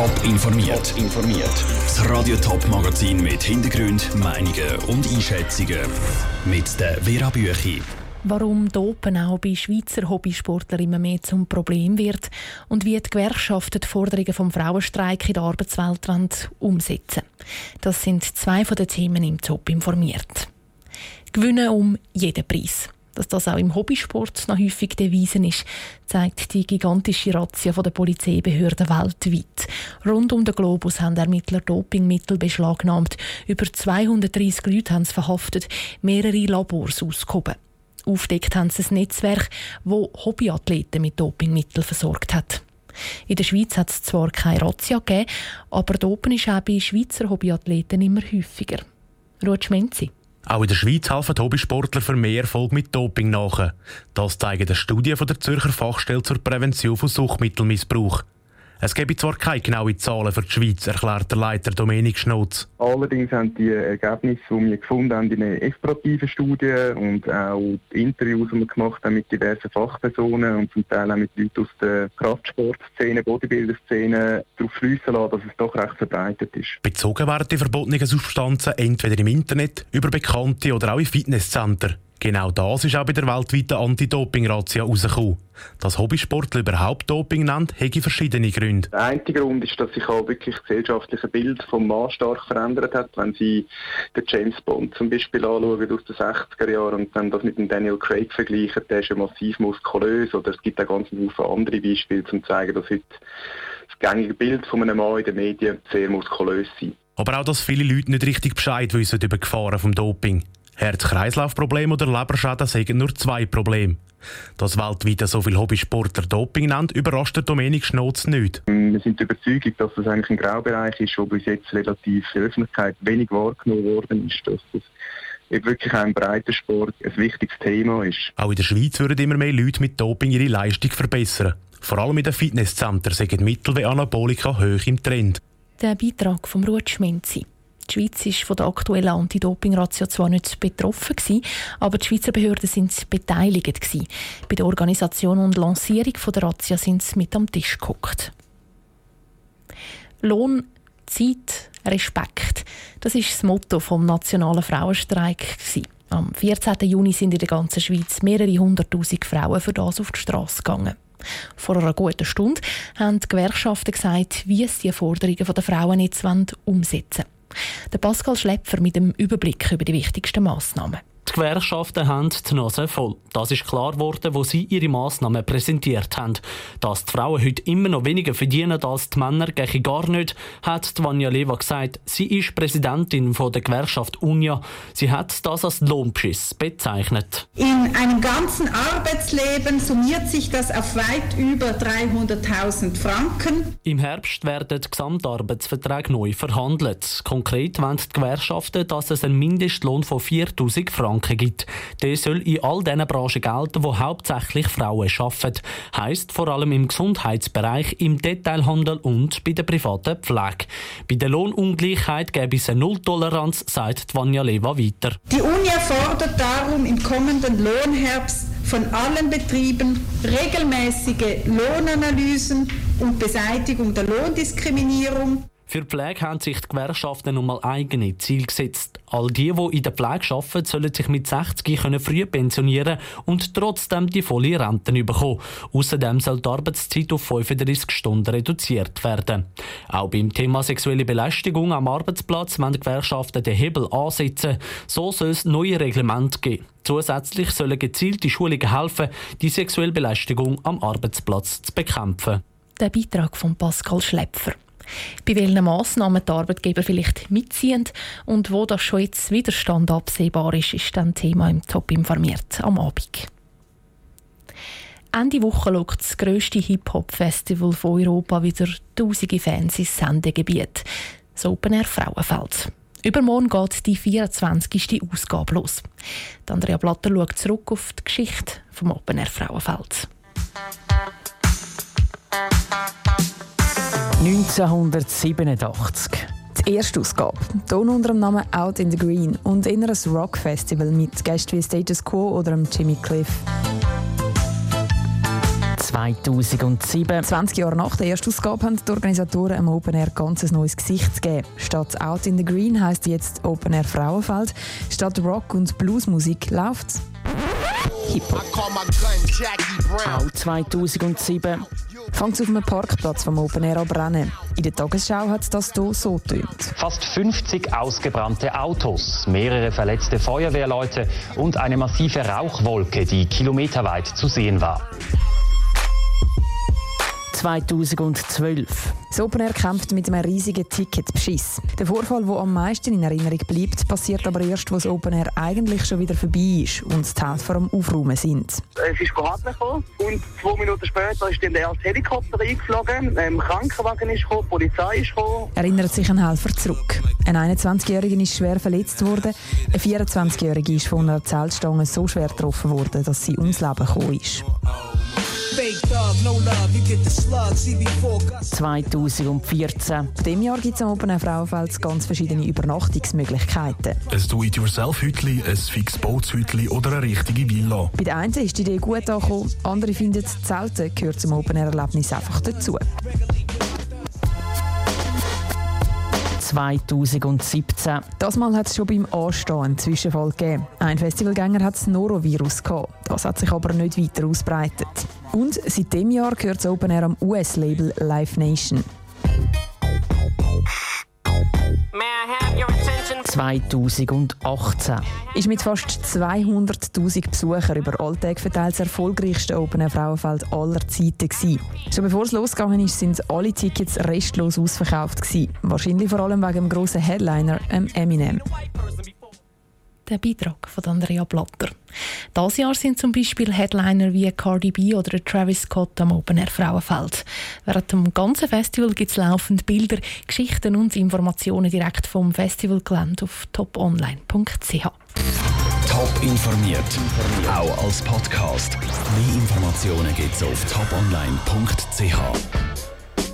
Top informiert. informiert. Das Radio Top Magazin mit Hintergrund, Meinungen und Einschätzungen mit der Vera Büchi. Warum Dopen auch bei Schweizer Hobbysportlern immer mehr zum Problem wird und wie die Gewerkschaften die Forderungen vom Frauenstreik in der Arbeitswelt umsetzen Das sind zwei von den Themen im Top informiert. Gewinnen um jeden Preis. Dass das auch im Hobbysport noch häufig Devisen ist, zeigt die gigantische Razzia der Polizeibehörden weltweit. Rund um den Globus haben Ermittler Dopingmittel beschlagnahmt. Über 230 Leute haben es verhaftet, mehrere Labors ausgehoben. Aufdeckt haben sie ein Netzwerk, wo Hobbyathleten mit Dopingmitteln versorgt hat. In der Schweiz hat es zwar keine Razzia gegeben, aber Dopen ist auch bei Schweizer Hobbyathleten immer häufiger. Ruth Schmenzi. Auch in der Schweiz helfen Hobbysportler für mehr Erfolg mit Doping nach. Das zeigen die Studien von der Zürcher Fachstelle zur Prävention von Suchtmittelmissbrauch. Es gebe zwar keine genauen Zahlen für die Schweiz, erklärt der Leiter Dominik Schnotz. Allerdings haben die Ergebnisse, die wir gefunden haben, in einer explorativen Studie und auch die Interviews, die wir gemacht haben mit diversen Fachpersonen und zum Teil auch mit Leuten aus der Kraftsportszene, Bodybuilder-Szene, darauf schliessen lassen, dass es doch recht verbreitet ist. Bezogen werden die verbotenen Substanzen entweder im Internet, über Bekannte oder auch in Fitnesszentren. Genau das ist auch bei der weltweiten Anti-Doping-Razzia herausgekommen. Dass Hobbysportler überhaupt Doping nennt, hätte verschiedene Gründe. Der eine Grund ist, dass sich auch wirklich das gesellschaftliche Bild vom Mann stark verändert hat. Wenn Sie den James Bond zum Beispiel anschauen aus den 60er Jahren und dann das mit dem Daniel Craig vergleichen, der ist ja massiv muskulös. Oder es gibt auch ganz viele andere Beispiele, um zu zeigen, dass heute das gängige Bild von einem Mann in den Medien sehr muskulös ist. Aber auch, dass viele Leute nicht richtig Bescheid wissen über die Gefahren vom Doping. Herz-Kreislauf-Probleme oder Leberschäden sind nur zwei Probleme. Dass weltweit so viele Hobbysportler Doping nennt, überrascht der Dominik Schnotz nicht. Wir sind der Überzeugung, dass das eigentlich ein Graubereich ist, der bis jetzt relativ in der Öffentlichkeit wenig wahrgenommen worden ist. Dass das wirklich ein breiter Sport ein wichtiges Thema ist. Auch in der Schweiz würden immer mehr Leute mit Doping ihre Leistung verbessern. Vor allem in den Fitnesszentren sind Mittel wie Anabolika hoch im Trend. Der Beitrag vom Ruth Schminzi. Die Schweiz ist von der aktuellen Anti-Doping-Ratio zwar nicht betroffen gewesen, aber die Schweizer Behörden sind beteiligt gewesen. Bei der Organisation und Lancierung der Razzia sind sie mit am Tisch geguckt. Lohn, Zeit, Respekt. Das ist das Motto vom nationalen Frauenstreik gewesen. Am 14. Juni sind in der ganzen Schweiz mehrere hunderttausend Frauen für das auf die Straße gegangen. Vor einer guten Stunde haben die Gewerkschaften gesagt, wie sie die Forderungen der Frauen jetzt umsetzen wollen. Der Pascal Schlepfer mit dem Überblick über die wichtigsten Massnahmen. Die Gewerkschaften haben die Nase voll. Das ist klar geworden, wo sie ihre Massnahmen präsentiert haben. Dass die Frauen heute immer noch weniger verdienen als die Männer, gehe gar nicht, hat Vanja Leva gesagt. Sie ist Präsidentin von der Gewerkschaft UNIA. Sie hat das als Lohnbeschiss bezeichnet. In einem ganzen Arbeitsleben summiert sich das auf weit über 300.000 Franken. Im Herbst werden die Gesamtarbeitsverträge neu verhandelt. Konkret wollen die Gewerkschaften, dass es einen Mindestlohn von 4.000 Franken Franken gibt. Der soll in all diesen Branchen gelten, wo hauptsächlich Frauen arbeiten. Heißt vor allem im Gesundheitsbereich, im Detailhandel und bei der privaten Pflege. Bei der Lohnungleichheit gäbe es eine Nulltoleranz, sagt Vanja Leva weiter. Die Unia fordert darum im kommenden Lohnherbst von allen Betrieben regelmäßige Lohnanalysen und Beseitigung der Lohndiskriminierung für die Pflege haben sich die Gewerkschaften nun mal eigene Ziele gesetzt. All die, die in der Pflege arbeiten, sollen sich mit 60 können früh pensionieren und trotzdem die volle Rente bekommen. Außerdem soll die Arbeitszeit auf 35 Stunden reduziert werden. Auch beim Thema sexuelle Belästigung am Arbeitsplatz wollen die Gewerkschaften den Hebel ansetzen. So soll es neue Reglemente geben. Zusätzlich sollen gezielte Schulungen helfen, die sexuelle Belästigung am Arbeitsplatz zu bekämpfen. Der Beitrag von Pascal Schlepfer bei welchen Massnahmen die Arbeitgeber vielleicht mitziehen und wo das schon jetzt Widerstand absehbar ist, ist dann Thema im Top informiert am Abend. Ende Woche lockt das grösste Hip-Hop-Festival von Europa wieder tausende Fans ins Sendegebiet. Das Open Air Frauenfeld. Übermorgen geht die 24. Ausgabe los. Andrea Blatter schaut zurück auf die Geschichte vom Open Air Frauenfeld. 1987. Die erste Ausgabe. Ton unter dem Namen Out in the Green und in ein Rock-Festival mit Gästen wie Status Quo oder Jimmy Cliff. 2007. 20 Jahre nach der ersten Ausgabe haben die Organisatoren am Open Air ganz ein neues Gesicht gegeben. Statt Out in the Green heisst jetzt Open Air Frauenfeld. Statt Rock- und Bluesmusik läuft Hip-Hop. Auch 2007 fängt es auf einem Parkplatz vom Open Air an brennen. In der Tagesschau hat das hier so tönt. Fast 50 ausgebrannte Autos, mehrere verletzte Feuerwehrleute und eine massive Rauchwolke, die kilometerweit zu sehen war. 2012. Das Open Air kämpft mit einem riesigen Ticketbeschiss. Der Vorfall, der am meisten in Erinnerung bleibt, passiert aber erst, wo das Open Air eigentlich schon wieder vorbei ist und die Helfer am Aufräumen sind. Es ist gekommen und zwei Minuten später ist dann der erste Helikopter eingeflogen, ein Krankenwagen ist gekommen, die Polizei ist gekommen. Erinnert sich ein Helfer zurück. Ein 21-Jähriger ist schwer verletzt worden, ein 24-Jähriger ist von einer Zeltstange so schwer getroffen worden, dass sie ums Leben gekommen ist. 2014. In diesem Jahr gibt es am Open Air Frauenfeld ganz verschiedene Übernachtungsmöglichkeiten. Ein Do-it-yourself-Hütli, ein fix Bootshütli oder eine richtige Villa. Bei den einen ist die Idee gut angekommen, andere finden, Zelten gehört zum Open Air Erlebnis einfach dazu. 2017. Das Mal hat es schon beim Anstehen einen Zwischenfall gegeben. Ein Festivalgänger hat das Norovirus gehabt. Das hat sich aber nicht weiter ausbreitet. Und seit dem Jahr gehört das Open Air am US-Label Live Nation. 2018 ist mit fast 200.000 Besuchern über Alltag verteilt das erfolgreichste Open Air Frauenfeld aller Zeiten gewesen. Schon bevor es losgegangen ist, sind alle Tickets restlos ausverkauft gewesen. Wahrscheinlich vor allem wegen dem grossen Headliner Eminem der Beitrag von Andrea Blatter. Das Jahr sind zum Beispiel Headliner wie Cardi B oder Travis Scott am Open Air Frauenfeld. Während dem ganzen Festival gibt es laufend Bilder, Geschichten und Informationen direkt vom Festivalgelände auf toponline.ch. Top informiert, auch als Podcast. Mehr Informationen gibt es auf toponline.ch.